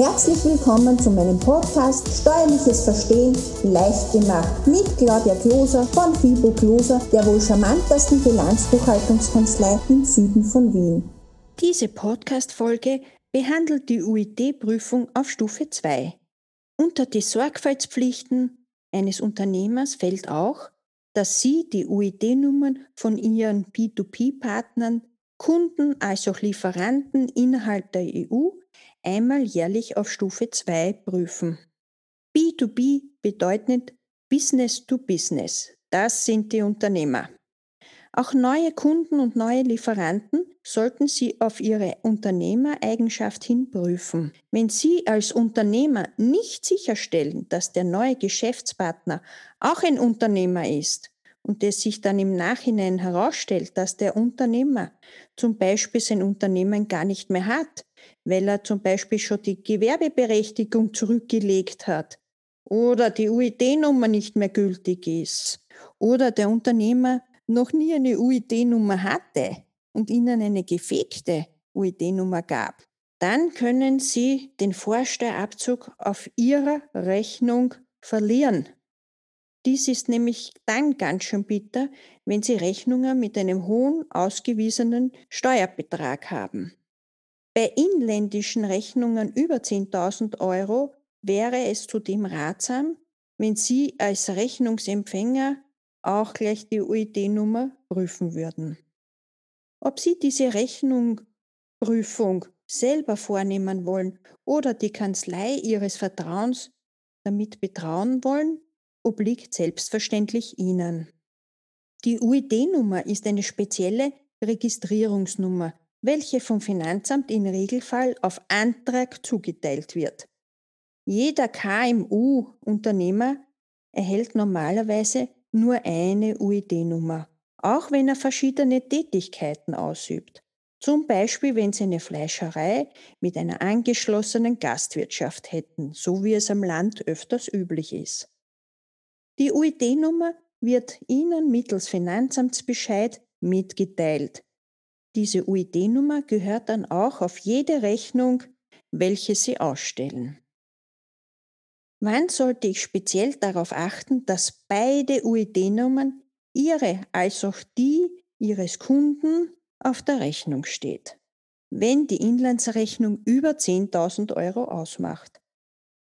Herzlich willkommen zu meinem Podcast Steuerliches Verstehen leicht gemacht mit Claudia Kloser von Fibo Kloser, der wohl charmantesten Bilanzbuchhaltungskanzlei im Süden von Wien. Diese Podcast-Folge behandelt die UIT-Prüfung auf Stufe 2. Unter die Sorgfaltspflichten eines Unternehmers fällt auch, dass Sie die UID-Nummern von Ihren P2P-Partnern, Kunden als auch Lieferanten innerhalb der EU einmal jährlich auf Stufe 2 prüfen. B2B bedeutet Business to Business. Das sind die Unternehmer. Auch neue Kunden und neue Lieferanten sollten Sie auf Ihre Unternehmereigenschaft hin prüfen. Wenn Sie als Unternehmer nicht sicherstellen, dass der neue Geschäftspartner auch ein Unternehmer ist und es sich dann im Nachhinein herausstellt, dass der Unternehmer zum Beispiel sein Unternehmen gar nicht mehr hat, weil er zum Beispiel schon die Gewerbeberechtigung zurückgelegt hat oder die UID-Nummer nicht mehr gültig ist oder der Unternehmer noch nie eine UID-Nummer hatte und Ihnen eine gefegte UID-Nummer gab, dann können Sie den Vorsteuerabzug auf Ihrer Rechnung verlieren. Dies ist nämlich dann ganz schön bitter, wenn Sie Rechnungen mit einem hohen ausgewiesenen Steuerbetrag haben. Bei inländischen Rechnungen über 10.000 Euro wäre es zudem ratsam, wenn Sie als Rechnungsempfänger auch gleich die UID-Nummer prüfen würden. Ob Sie diese Rechnungprüfung selber vornehmen wollen oder die Kanzlei Ihres Vertrauens damit betrauen wollen, obliegt selbstverständlich Ihnen. Die UID-Nummer ist eine spezielle Registrierungsnummer, welche vom Finanzamt im Regelfall auf Antrag zugeteilt wird. Jeder KMU-Unternehmer erhält normalerweise nur eine UID-Nummer, auch wenn er verschiedene Tätigkeiten ausübt. Zum Beispiel, wenn Sie eine Fleischerei mit einer angeschlossenen Gastwirtschaft hätten, so wie es am Land öfters üblich ist. Die UID-Nummer wird Ihnen mittels Finanzamtsbescheid mitgeteilt. Diese UID-Nummer gehört dann auch auf jede Rechnung, welche Sie ausstellen. Wann sollte ich speziell darauf achten, dass beide UID-Nummern Ihre als auch die Ihres Kunden auf der Rechnung steht? Wenn die Inlandsrechnung über 10.000 Euro ausmacht.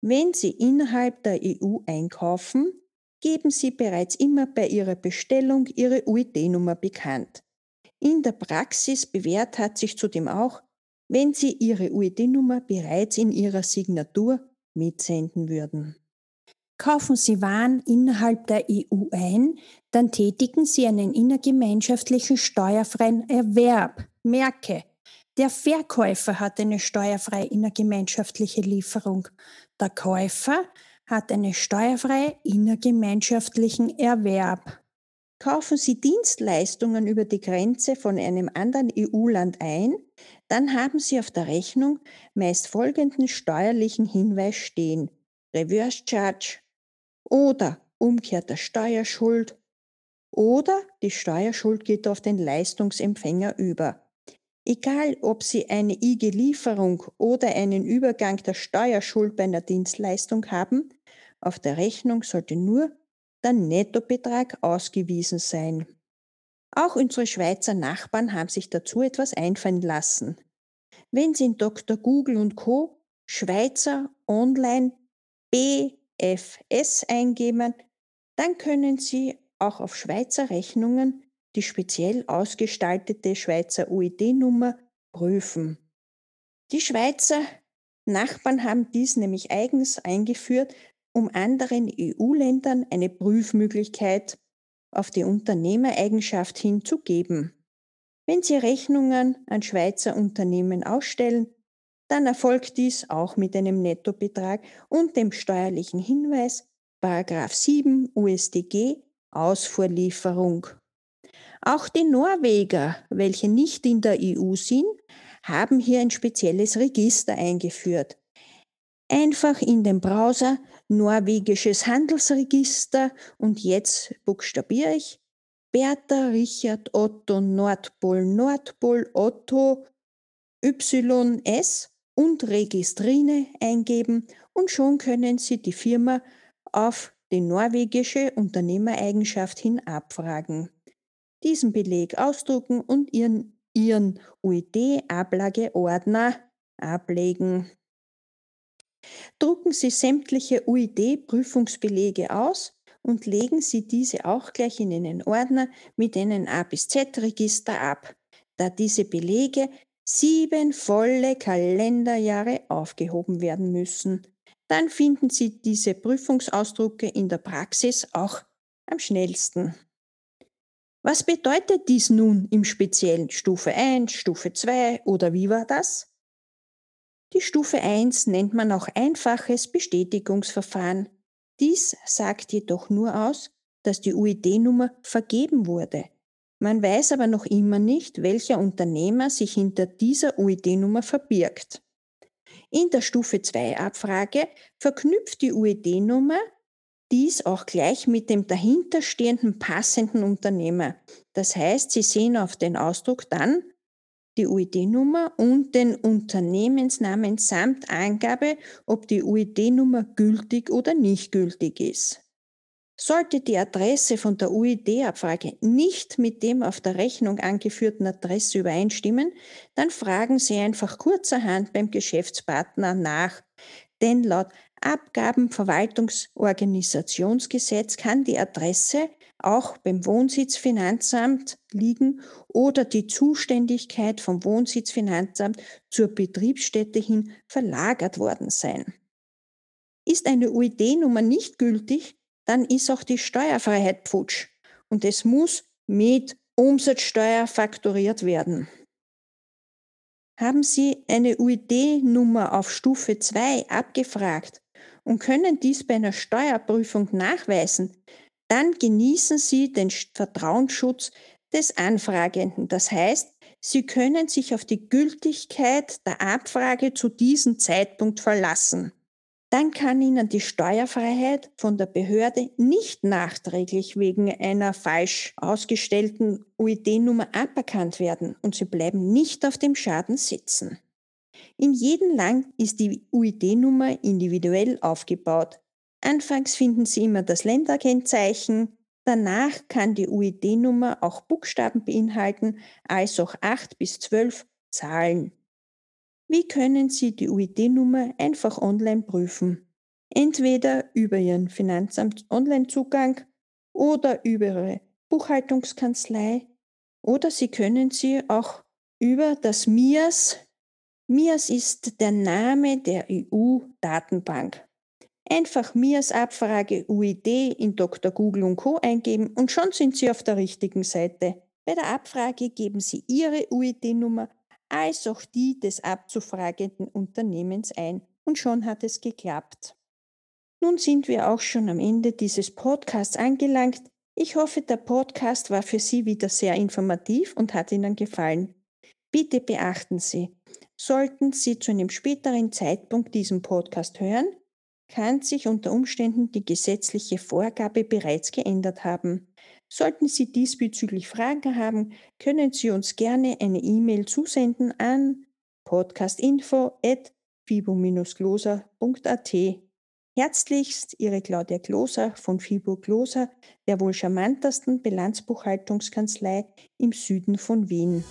Wenn Sie innerhalb der EU einkaufen, geben Sie bereits immer bei Ihrer Bestellung Ihre UID-Nummer bekannt. In der Praxis bewährt hat sich zudem auch, wenn Sie Ihre UID-Nummer bereits in Ihrer Signatur mitsenden würden. Kaufen Sie Waren innerhalb der EU ein, dann tätigen Sie einen innergemeinschaftlichen steuerfreien Erwerb. Merke, der Verkäufer hat eine steuerfreie innergemeinschaftliche Lieferung. Der Käufer hat eine steuerfreie innergemeinschaftlichen Erwerb. Kaufen Sie Dienstleistungen über die Grenze von einem anderen EU-Land ein, dann haben Sie auf der Rechnung meist folgenden steuerlichen Hinweis stehen. Reverse Charge oder umkehrter Steuerschuld oder die Steuerschuld geht auf den Leistungsempfänger über. Egal, ob Sie eine IG-Lieferung oder einen Übergang der Steuerschuld bei einer Dienstleistung haben, auf der Rechnung sollte nur der Nettobetrag ausgewiesen sein. Auch unsere Schweizer Nachbarn haben sich dazu etwas einfallen lassen. Wenn Sie in Dr. Google und Co. Schweizer Online BFS eingeben, dann können Sie auch auf Schweizer Rechnungen die speziell ausgestaltete Schweizer UID-Nummer prüfen. Die Schweizer Nachbarn haben dies nämlich eigens eingeführt, um anderen EU-Ländern eine Prüfmöglichkeit auf die Unternehmereigenschaft hinzugeben. Wenn Sie Rechnungen an Schweizer Unternehmen ausstellen, dann erfolgt dies auch mit einem Nettobetrag und dem steuerlichen Hinweis 7 USDG Ausfuhrlieferung. Auch die Norweger, welche nicht in der EU sind, haben hier ein spezielles Register eingeführt. Einfach in den Browser norwegisches Handelsregister und jetzt buchstabiere ich Bertha, Richard, Otto, Nordpol, Nordpol, Otto, YS und Registrine eingeben und schon können Sie die Firma auf die norwegische Unternehmereigenschaft hin abfragen. Diesen Beleg ausdrucken und Ihren, Ihren UID-Ablageordner ablegen. Drucken Sie sämtliche UID-Prüfungsbelege aus und legen Sie diese auch gleich in einen Ordner mit einem A bis Z-Register ab, da diese Belege sieben volle Kalenderjahre aufgehoben werden müssen. Dann finden Sie diese Prüfungsausdrucke in der Praxis auch am schnellsten. Was bedeutet dies nun im speziellen Stufe 1, Stufe 2 oder wie war das? Die Stufe 1 nennt man auch einfaches Bestätigungsverfahren. Dies sagt jedoch nur aus, dass die UID-Nummer vergeben wurde. Man weiß aber noch immer nicht, welcher Unternehmer sich hinter dieser UID-Nummer verbirgt. In der Stufe 2 Abfrage verknüpft die UID-Nummer dies auch gleich mit dem dahinterstehenden passenden Unternehmer. Das heißt, Sie sehen auf den Ausdruck dann die UID-Nummer und den Unternehmensnamen samt Angabe, ob die UID-Nummer gültig oder nicht gültig ist. Sollte die Adresse von der UID-Abfrage nicht mit dem auf der Rechnung angeführten Adresse übereinstimmen, dann fragen Sie einfach kurzerhand beim Geschäftspartner nach. Denn laut Abgabenverwaltungsorganisationsgesetz kann die Adresse auch beim Wohnsitzfinanzamt liegen oder die Zuständigkeit vom Wohnsitzfinanzamt zur Betriebsstätte hin verlagert worden sein. Ist eine UID-Nummer nicht gültig, dann ist auch die Steuerfreiheit futsch und es muss mit Umsatzsteuer fakturiert werden. Haben Sie eine UID-Nummer auf Stufe 2 abgefragt und können dies bei einer Steuerprüfung nachweisen, dann genießen Sie den Vertrauensschutz des Anfragenden. Das heißt, Sie können sich auf die Gültigkeit der Abfrage zu diesem Zeitpunkt verlassen dann kann Ihnen die Steuerfreiheit von der Behörde nicht nachträglich wegen einer falsch ausgestellten UID-Nummer aberkannt werden und Sie bleiben nicht auf dem Schaden sitzen. In jedem Land ist die UID-Nummer individuell aufgebaut. Anfangs finden Sie immer das Länderkennzeichen, danach kann die UID-Nummer auch Buchstaben beinhalten, als auch 8 bis 12 Zahlen. Wie können Sie die UID-Nummer einfach online prüfen? Entweder über Ihren Finanzamt-Online-Zugang oder über Ihre Buchhaltungskanzlei oder Sie können sie auch über das MIAS. MIAS ist der Name der EU-Datenbank. Einfach MIAS-Abfrage UID in Dr. Google und Co. eingeben und schon sind Sie auf der richtigen Seite. Bei der Abfrage geben Sie Ihre UID-Nummer als auch die des abzufragenden Unternehmens ein. Und schon hat es geklappt. Nun sind wir auch schon am Ende dieses Podcasts angelangt. Ich hoffe, der Podcast war für Sie wieder sehr informativ und hat Ihnen gefallen. Bitte beachten Sie, sollten Sie zu einem späteren Zeitpunkt diesen Podcast hören, kann sich unter Umständen die gesetzliche Vorgabe bereits geändert haben. Sollten Sie diesbezüglich Fragen haben, können Sie uns gerne eine E-Mail zusenden an podcastinfo.fibo-gloser.at. Herzlichst Ihre Claudia Gloser von Fibo Gloser, der wohl charmantesten Bilanzbuchhaltungskanzlei im Süden von Wien.